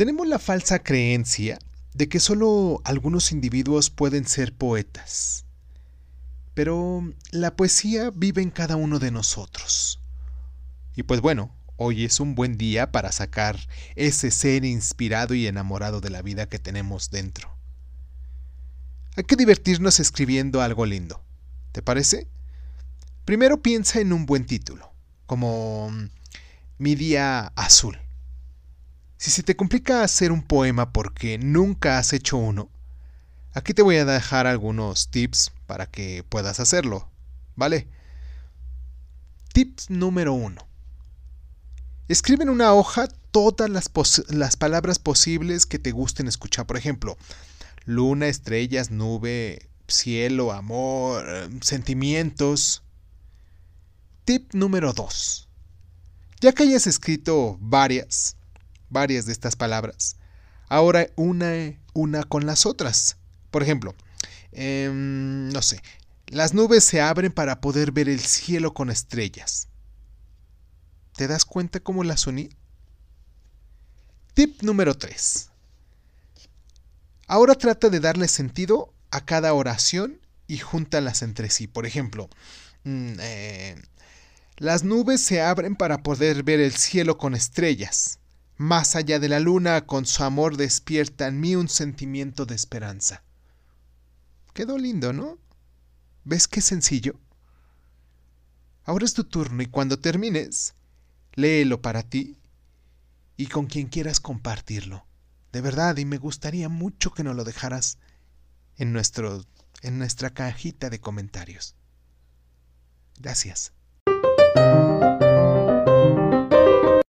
Tenemos la falsa creencia de que solo algunos individuos pueden ser poetas. Pero la poesía vive en cada uno de nosotros. Y pues bueno, hoy es un buen día para sacar ese ser inspirado y enamorado de la vida que tenemos dentro. Hay que divertirnos escribiendo algo lindo. ¿Te parece? Primero piensa en un buen título, como Mi día azul. Si se te complica hacer un poema porque nunca has hecho uno, aquí te voy a dejar algunos tips para que puedas hacerlo, ¿vale? Tips número uno. Escribe en una hoja todas las, palabras posibles que te gusten escuchar. Por ejemplo, luna, estrellas, nube, cielo, amor, sentimientos. Tip número 2. Ya que hayas escrito varias, varias de estas palabras. Ahora una, una con las otras. Por ejemplo, em, no sé, las nubes se abren para poder ver el cielo con estrellas. ¿Te das cuenta cómo las uní? Tip número 3. Ahora trata de darle sentido a cada oración y júntalas entre sí. Por ejemplo, mm, eh, las nubes se abren para poder ver el cielo con estrellas. Más allá de la luna, con su amor despierta en mí un sentimiento de esperanza. Quedó lindo, ¿no? ¿Ves qué sencillo? Ahora es tu turno y cuando termines, léelo para ti y con quien quieras compartirlo. De verdad, y me gustaría mucho que nos lo dejaras en, nuestro, en nuestra cajita de comentarios. Gracias.